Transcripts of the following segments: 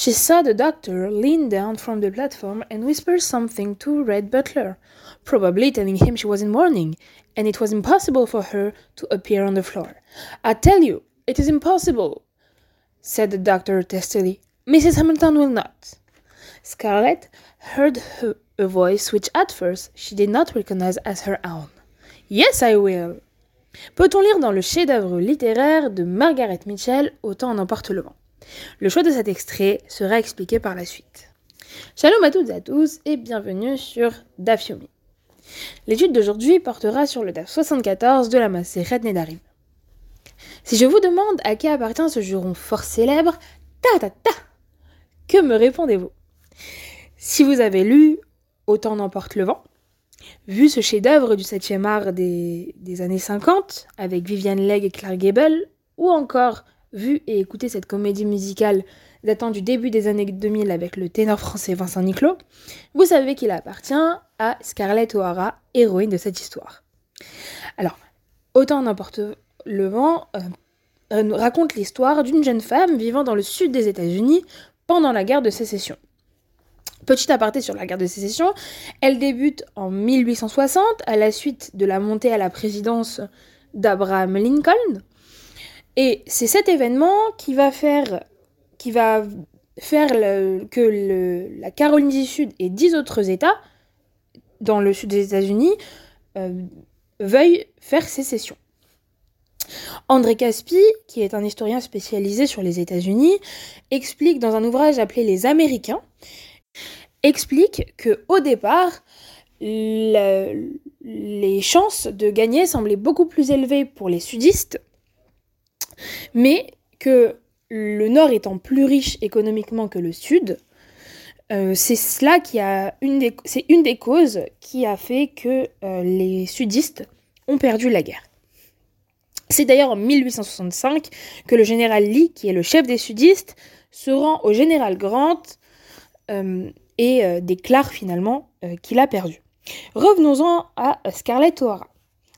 She saw the doctor lean down from the platform and whisper something to Red Butler, probably telling him she was in mourning, and it was impossible for her to appear on the floor. I tell you, it is impossible, said the doctor testily. Mrs. Hamilton will not. Scarlett heard her, a voice which at first she did not recognize as her own. Yes, I will. Peut-on lire dans le chef-d'œuvre littéraire de Margaret Mitchell Autant en emporte le vent Le choix de cet extrait sera expliqué par la suite. Shalom à toutes et à tous et bienvenue sur Dafyomi. L'étude d'aujourd'hui portera sur le DAF 74 de la Maseret Nedarim. Si je vous demande à qui appartient ce juron fort célèbre, ta ta ta, que me répondez-vous? Si vous avez lu Autant n'emporte le vent, vu ce chef-d'œuvre du 7e art des, années 50 avec Viviane Legge et Clark Gable, ou encore vu et écouté cette comédie musicale datant du début des années 2000 avec le ténor français Vincent Niclot, vous savez qu'il appartient à Scarlett O'Hara, héroïne de cette histoire. Alors, Autant n'emporte le vent euh, euh, raconte l'histoire d'une jeune femme vivant dans le sud des États-Unis pendant la guerre de sécession. Petit aparté sur la guerre de sécession, elle débute en 1860 à la suite de la montée à la présidence d'Abraham Lincoln. Et c'est cet événement qui va faire, que la Caroline du Sud et dix autres États dans le sud des États-Unis euh, veuillent faire sécession. André Caspi, qui est un historien spécialisé sur les États-Unis, explique dans un ouvrage appelé Les Américains explique que au départ, le, les chances de gagner semblaient beaucoup plus élevées pour les sudistes, mais que le nord étant plus riche économiquement que le sud, euh, c'est cela qui a une des, causes qui a fait que euh, les sudistes ont perdu la guerre. C'est d'ailleurs en 1865 que le général Lee, qui est le chef des sudistes, se rend au général Grant euh, et déclare finalement qu'il a perdu. Revenons-en à Scarlett O'Hara.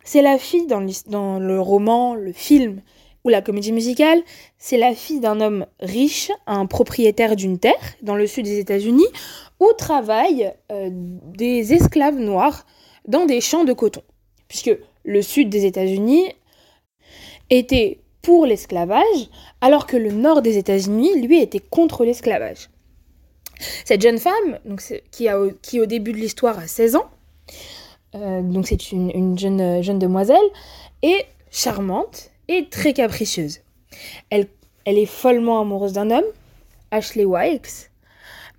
C'est la fille dans, dans le roman, le film ou la comédie musicale, c'est la fille d'un homme riche, un propriétaire d'une terre dans le sud des États-Unis, où travaillent euh, des esclaves noirs dans des champs de coton. Puisque le sud des États-Unis était pour l'esclavage, alors que le nord des États-Unis, lui, était contre l'esclavage. Cette jeune femme, qui au début de l'histoire a 16 ans, euh, donc c'est une, une, jeune, jeune demoiselle, est charmante et très capricieuse. Elle, est follement amoureuse d'un homme, Ashley Wilkes.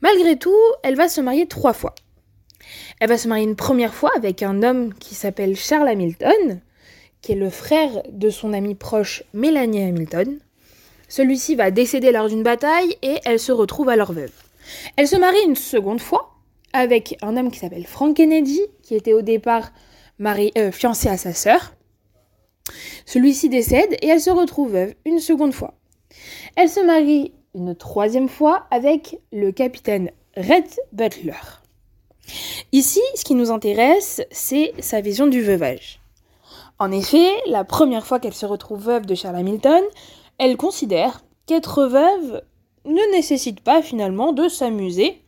Malgré tout, elle va se marier trois fois. Elle va se marier une première fois avec un homme qui s'appelle Charles Hamilton, qui est le frère de son amie proche Mélanie Hamilton. Celui-ci va décéder lors d'une bataille et elle se retrouve alors veuve. Elle se marie une seconde fois avec un homme qui s'appelle Frank Kennedy, qui était au départ euh, fiancé à sa sœur. Celui-ci décède et elle se retrouve veuve une seconde fois. Elle se marie une troisième fois avec le capitaine Red Butler. Ici, ce qui nous intéresse, c'est sa vision du veuvage. En effet, la première fois qu'elle se retrouve veuve de Charles Hamilton, elle considère qu'être veuve ne nécessite pas finalement de s'amuser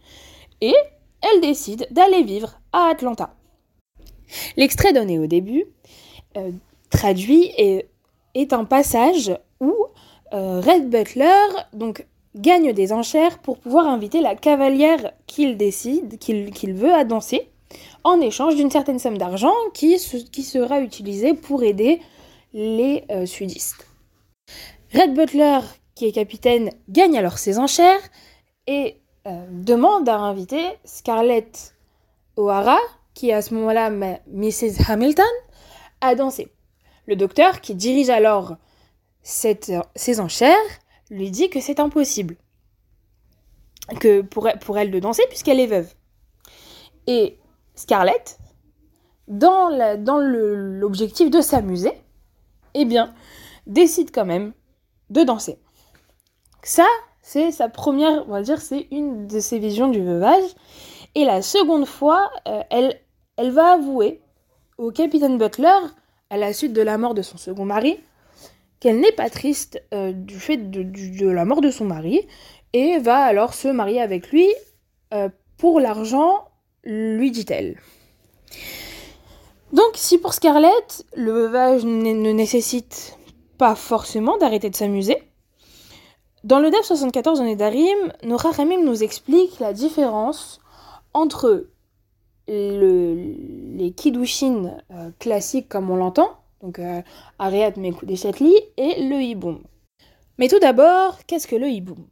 et elle décide d'aller vivre à Atlanta. L'extrait donné au début, euh, traduit, est, un passage où euh, Red Butler donc, gagne des enchères pour pouvoir inviter la cavalière qu'il décide, qu'il qu veut à danser, en échange d'une certaine somme d'argent qui, qui, sera utilisée pour aider les euh, sudistes. Red Butler, qui est capitaine, gagne alors ses enchères et euh, demande à inviter Scarlett O'Hara, qui est à ce moment-là Mrs. Hamilton, à danser. Le docteur, qui dirige alors cette, ses enchères, lui dit que c'est impossible que pour, elle de danser puisqu'elle est veuve. Et Scarlett, dans l'objectif de s'amuser, eh bien, décide quand même de danser. Ça, c'est sa première, on va dire, c'est une de ses visions du veuvage. Et la seconde fois, euh, elle va avouer au capitaine Butler, à la suite de la mort de son second mari, qu'elle n'est pas triste euh, du fait de, la mort de son mari, et va alors se marier avec lui euh, pour l'argent, lui dit-elle. Donc si pour Scarlett, le veuvage ne nécessite pas forcément d'arrêter de s'amuser, dans le DEF 74 de Nedarim, nos Ramim nous explique la différence entre le, les Kiddushin euh, classiques comme on l'entend, donc euh, Ariat des Chatli, et le Hiboum. Mais tout d'abord, qu'est-ce que le Hiboum?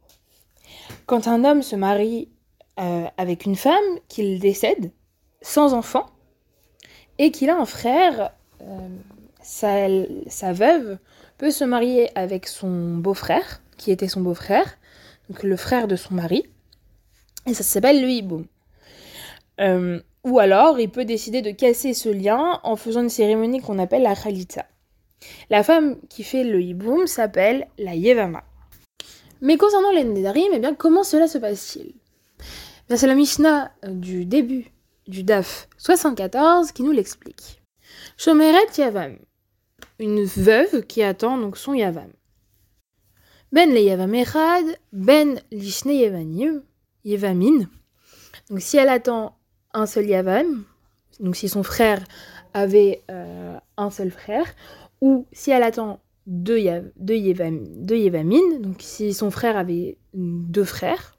Quand un homme se marie euh, avec une femme, qu'il décède, sans enfant, et qu'il a un frère, euh, sa, sa, veuve peut se marier avec son beau-frère, qui était son beau-frère, donc le frère de son mari, et ça s'appelle le hiboum. Ou alors, il peut décider de casser ce lien en faisant une cérémonie qu'on appelle la khalita. La femme qui fait le hiboum s'appelle la yevama. Mais concernant les nedarim, eh bien, comment cela se passe-t-il? C'est la Mishnah du début du DAF 74 qui nous l'explique. Shomeret Yavam, une veuve qui attend donc son Yavam. Ben le Yavam Echad, Ben Lishne Yavanim, Yevamin. Donc si elle attend un seul Yavam, donc si son frère avait euh, un seul frère, ou si elle attend deux, yav, deux, Yevamin, donc si son frère avait deux frères,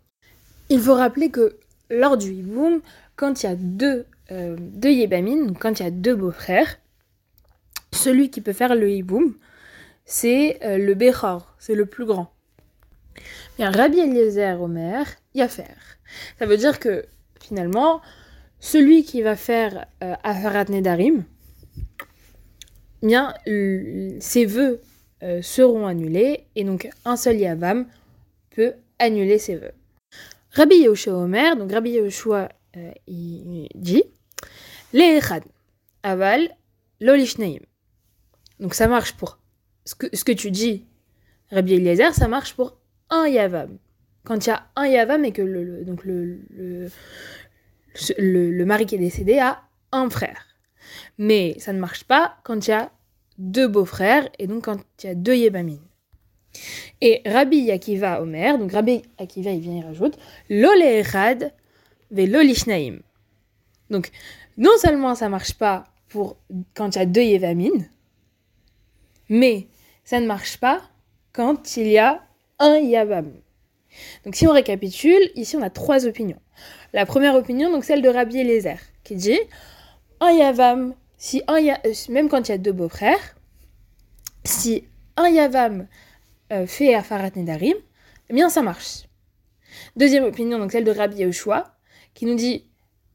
il faut rappeler que lors du Hiboum, quand il y a deux, euh, deux Yébamines, quand il y a deux beaux-frères, celui qui peut faire le Hiboum, c'est euh, le Bechor, c'est le plus grand. Bien, Rabbi Eliezer Omer, faire. Ça veut dire que finalement, celui qui va faire euh, Aharat Nedarim, bien, ses vœux euh, seront annulés et donc un seul Yavam peut annuler ses vœux. Rabbi Yehoshua Omer, donc Rabbi Yehoshua euh, il dit Les aval, lolishneim. Donc ça marche pour ce que, ce que tu dis, Rabbi Eliezer, ça marche pour un Yavam. Quand il y a un Yavam et que donc le, le, mari qui est décédé a un frère. Mais ça ne marche pas quand il y a deux beaux-frères et donc quand il y a deux Yébamines. Et Rabbi Yakiva Omer, donc Rabbi Akiva il vient y rajoute, Echad velolishnaim. Donc, non seulement ça marche pas pour quand il y a deux Yevamines, mais ça ne marche pas quand il y a un Yavam. Donc si on récapitule, ici on a trois opinions. La première opinion, donc celle de Rabbi Eliezer, qui dit un Yavam, si un euh, même quand il y a deux beaux-frères, si un Yavam euh, fait Afarat Nedarim, eh bien ça marche. Deuxième opinion, donc celle de Rabbi Yehoshua, qui nous dit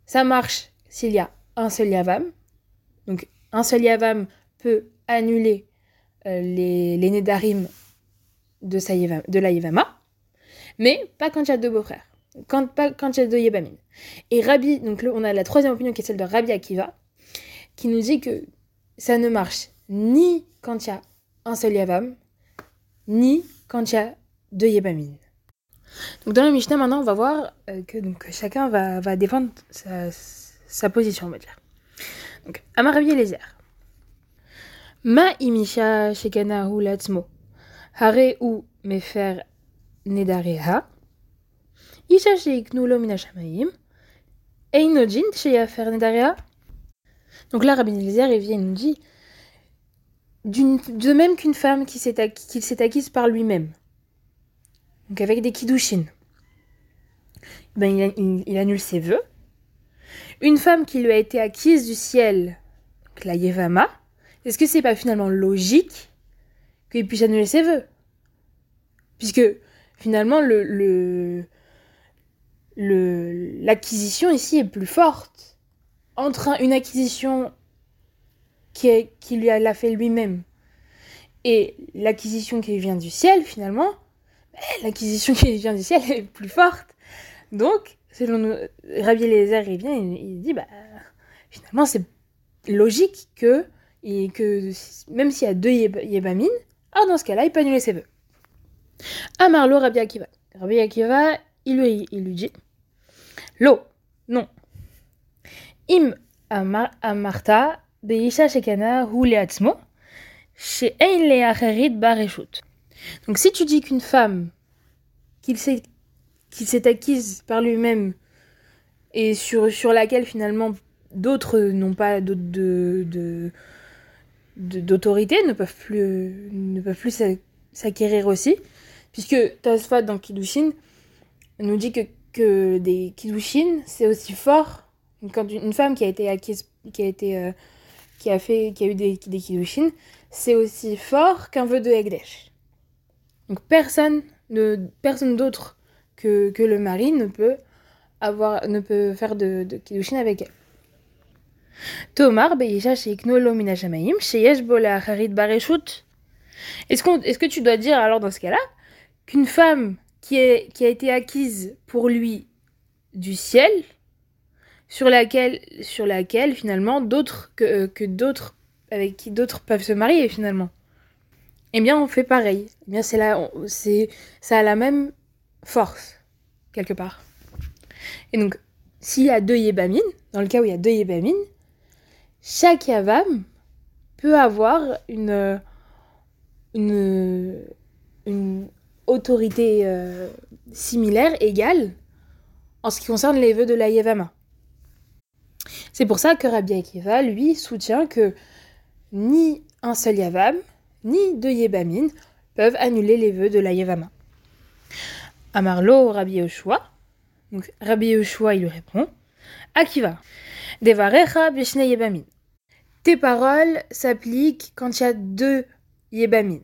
ça marche s'il y a un seul Yavam. Donc un seul Yavam peut annuler euh, les, les Nedarim de, sa de la Yavama, mais pas quand il y a deux beaux-frères, quand, pas quand il y a deux Yébamines. Et Rabbi, donc on a la troisième opinion qui est celle de Rabbi Akiva, qui nous dit que ça ne marche ni quand il y a un seul Yavam, ni quand il y a deux Yébamines. Donc dans le Mishnah, maintenant, on va voir euh, que donc, chacun va, va défendre sa, position, on va dire. Donc, Amar Rabbi Eliezer. Ma imisha shekana latzmo. Hare ou mefer nedareha. Donc là, Rabbi Eliezer, il vient et nous dit de même qu'une femme qui s'est acquise par lui-même. Donc avec des kiddushin, ben, il, annule ses vœux. Une femme qui lui a été acquise du ciel, la Yevama, est-ce que c'est pas finalement logique qu'il puisse annuler ses vœux? Puisque finalement, le, l'acquisition ici est plus forte. Entre une acquisition qui, est, qui lui a, l'a fait lui-même et l'acquisition qui vient du ciel, finalement, eh, l'acquisition qui vient du ciel est plus forte. Donc, selon nous, Rabbi Eliezer, il vient et il dit, bah, finalement, c'est logique que, et que même s'il y a deux Yébamines, alors dans ce cas-là, il peut annuler ses vœux. Amarlo Rabbi Akiva. Rabbi Akiva, il lui, il lui dit, L'eau, non. Donc si tu dis qu'une femme qui s'est qui s'est acquise par lui-même et sur, laquelle finalement d'autres n'ont pas d'autorité, ne peuvent plus, s'acquérir aussi, puisque Tasfat dans Kidushin nous dit que, des Kidushin, c'est aussi fort quand une femme qui a été acquise, qui a été, euh, qui a fait, qui a eu des, des c'est aussi fort qu'un vœu de Egdesh. Donc personne, ne, personne d'autre que, que le mari ne peut avoir, ne peut faire de, de avec elle. Harid, Bareshut. Est-ce est que tu dois dire alors dans ce cas-là qu'une femme qui, a été acquise pour lui du ciel, sur laquelle, sur laquelle finalement d'autres que, euh, que d'autres avec qui d'autres peuvent se marier finalement. Eh bien, on fait pareil. Eh bien, c'est là, c'est, ça a la même force quelque part. Et donc, s'il y a deux yébamines, dans le cas où il y a deux yébamines, chaque yavam peut avoir une, une autorité euh, similaire, égale, en ce qui concerne les vœux de la yévama. C'est pour ça que Rabbi Akiva, lui, soutient que ni un seul yavam, ni deux yébamines peuvent annuler les vœux de la yévama. Amarlo Rabbi Yoshua, donc Rabbi Yoshua, il lui répond Akiva, Devarecha Bishne Yebamin. Tes paroles s'appliquent quand il y a deux Yebamin.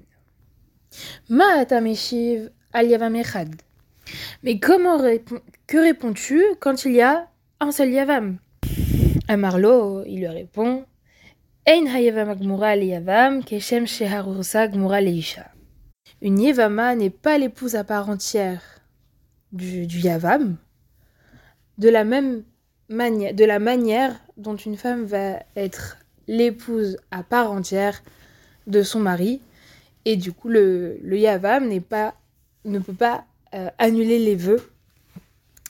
Ma atameshiv al Yavam Echad. Mais comment que réponds-tu quand il y a un seul Yavam Amarlo, il lui répond Ein hayavam Yavam keshem. Une Yevama n'est pas l'épouse à part entière du, du Yavam, de la même manière, de la manière dont une femme va être l'épouse à part entière de son mari, et du coup le, Yavam pas, ne peut pas euh, annuler les vœux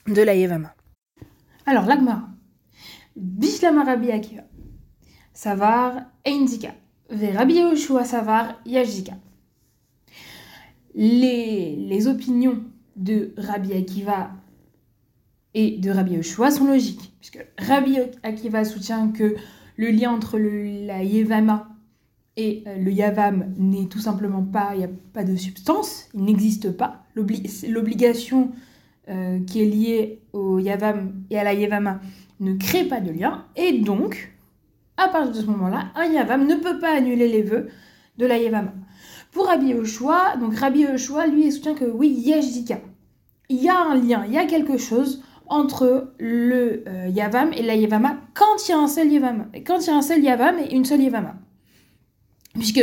de la Yevama. Alors l'Agmara, Bishlama Rabbi Akiva, Savar Eindika, Ve Rabbi Yoshua Savar Yajika. Les, opinions de Rabbi Akiva et de Rabbi Yoshua sont logiques, puisque Rabbi Akiva soutient que le lien entre la Yevama et euh, le Yavam n'est tout simplement pas, il n'y a pas de substance, il n'existe pas. L'obligation euh, qui est liée au Yavam et à la Yevama ne crée pas de lien, et donc, à partir de ce moment-là, un Yavam ne peut pas annuler les vœux de la Yevama. Pour Rabbi Yoshua, donc Rabbi Yoshua, lui, il soutient que oui, Yeshika, il y a un lien, il y a quelque chose entre le euh, Yavam et la Yavama quand il y a un seul Yavama. Quand il y a un seul Yavam et une seule Yavama. Puisque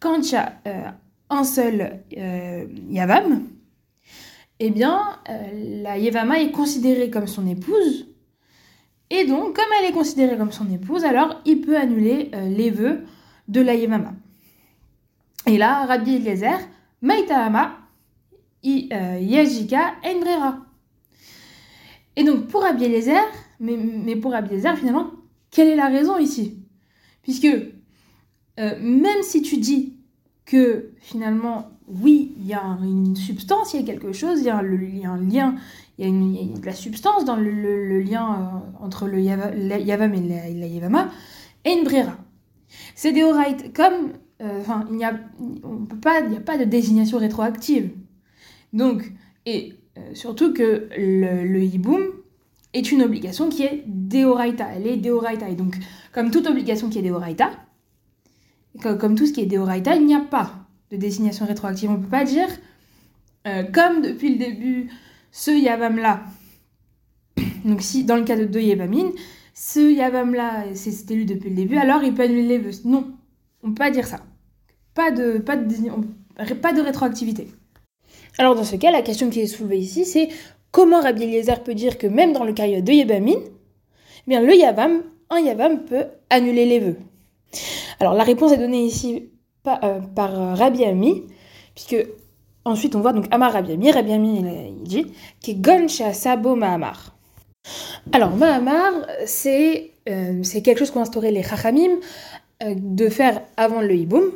quand il y a euh, un seul euh, Yavam, eh bien, la Yavama est considérée comme son épouse. Et donc, comme elle est considérée comme son épouse, alors il peut annuler les vœux de la Yavama. Et là, Rabbi Eliezer, Maitahama, Yajika, Enbrera. Et donc pour Rabbi mais, mais pour Rabbi finalement, quelle est la raison ici? Puisque euh, même si tu dis que finalement, oui, il y a une substance, il y a quelque chose, il y a, un lien, il y a, de la substance dans le, lien euh, entre le Yavam et la, la Yavama, et une Brera. C'est des comme, euh, enfin, il n'y a, pas, a pas de désignation rétroactive. Donc, et surtout que le, le hiboum est une obligation qui est deoraita. Elle est deoraita. Et donc, comme toute obligation qui est deoraita, comme, tout ce qui est deoraita, il n'y a pas de désignation rétroactive. On ne peut pas dire, euh, comme depuis le début, ce yavam-là, donc si dans le cas de deux yavamines, ce yavam-là, c'est élu depuis le début, alors il peut annuler les vœux. Non, on ne peut pas dire ça. Pas de, pas de, pas de rétroactivité. Alors dans ce cas, la question qui est soulevée ici, c'est comment Rabbi Eliezer peut dire que même dans le cas de Yabamine, eh bien le Yavam, un Yavam peut annuler les vœux. Alors la réponse est donnée ici par, euh, par Rabbi Ami, puisque ensuite on voit donc Amar Rabbi Ami, Rabbi Ami il dit Gon Sabo Mahamar. Alors Mahamar, c'est euh, c'est quelque chose qu'ont instauré les Chachamim euh, de faire avant le Hiboum,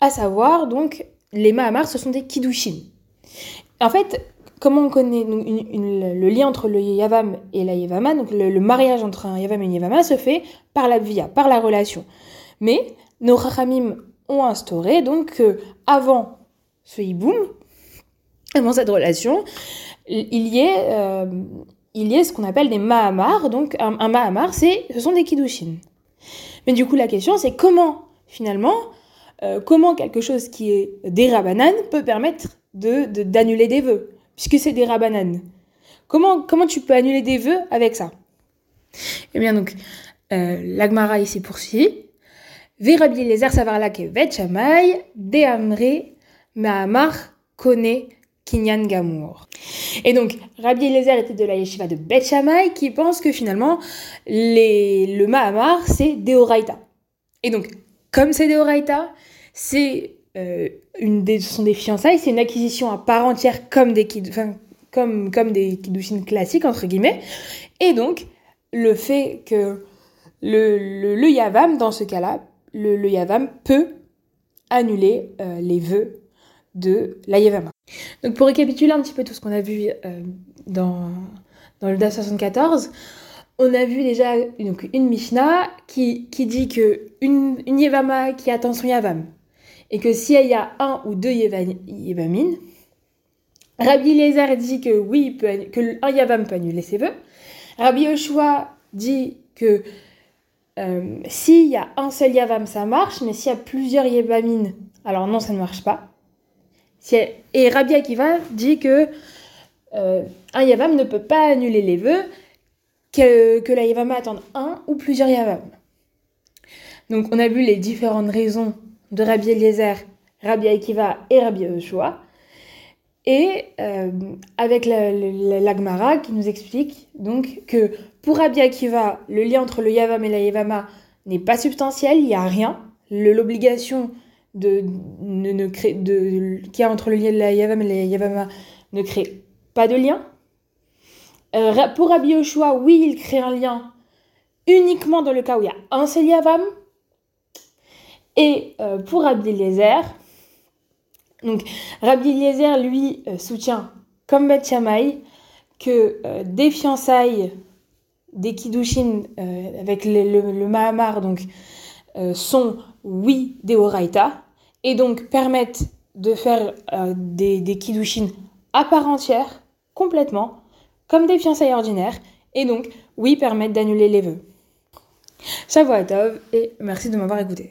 à savoir donc les Mahamars, ce sont des Kiddushin. En fait, comment on connaît le lien entre le Yavam et la Yevama, le, mariage entre un Yavam et une Yevama se fait par la via, par la relation. Mais nos Rachamim ont instauré donc avant ce hiboum, avant cette relation, il y ait, euh, il y ait ce qu'on appelle des Mahamar. Donc un, un ce sont des Kiddushin. Mais du coup, la question, c'est comment, finalement, euh, comment quelque chose qui est des Rabanan peut permettre d'annuler des vœux, puisque c'est des Rabanan. Comment, comment tu peux annuler des vœux avec ça? Eh bien, donc, euh, l'Agmara ici poursuit. Verabi les savarlak et vet shamay, de mahamar kone kinyan gamour. Et donc, Rabbi Eliezer était de la yeshiva de Bet qui pense que finalement, les, le Mahamar, c'est Deoraita. Et donc, comme c'est Deoraita, c'est euh, une des, sont des fiançailles, c'est une acquisition à part entière comme des, enfin, comme, des classiques, entre guillemets. Et donc, le fait que le, Yavam, dans ce cas-là, le, Yavam peut annuler euh, les vœux de la Yavama. Donc pour récapituler un petit peu tout ce qu'on a vu euh, dans, dans le DAF 74, on a vu déjà une Mishnah qui, dit que une, une Yevama qui attend son Yavam, et que s'il y a un ou deux Yevamines, Rabbi Lézer dit que oui, que un Yavam peut annuler ses vœux. Rabbi Yoshua dit que euh, s'il y a un seul Yavam, ça marche, mais s'il y a plusieurs Yevamines, alors non, ça ne marche pas. Et Rabbi Akiva dit que euh, un Yavam ne peut pas annuler les vœux, que, la Yavama attende un ou plusieurs Yavam. Donc on a vu les différentes raisons de Rabbi Eliezer, Rabbi Akiva et Rabbi Yoshua. Et euh, avec l'Agmara qui nous explique donc que pour Rabbi Akiva, le lien entre le Yavam et la Yavama n'est pas substantiel, il n'y a rien. L'obligation de, ne, qu'il y a entre le lien de la Yavam et la Yavama ne crée pas de lien. Euh, pour Rabbi Yoshua, oui, il crée un lien uniquement dans le cas où il y a un seul Yavam. Et euh, pour Rabbi Eliezer, donc Rabbi lui, euh, soutient, comme Beth que des fiançailles, des kiddushin avec le, Mahamar, donc, sont, oui, des Horaïta, et donc permettent de faire euh, des, des kiddushin à part entière, complètement, comme des fiançailles ordinaires, et donc, oui, permettent d'annuler les vœux. Tov et merci de m'avoir écouté.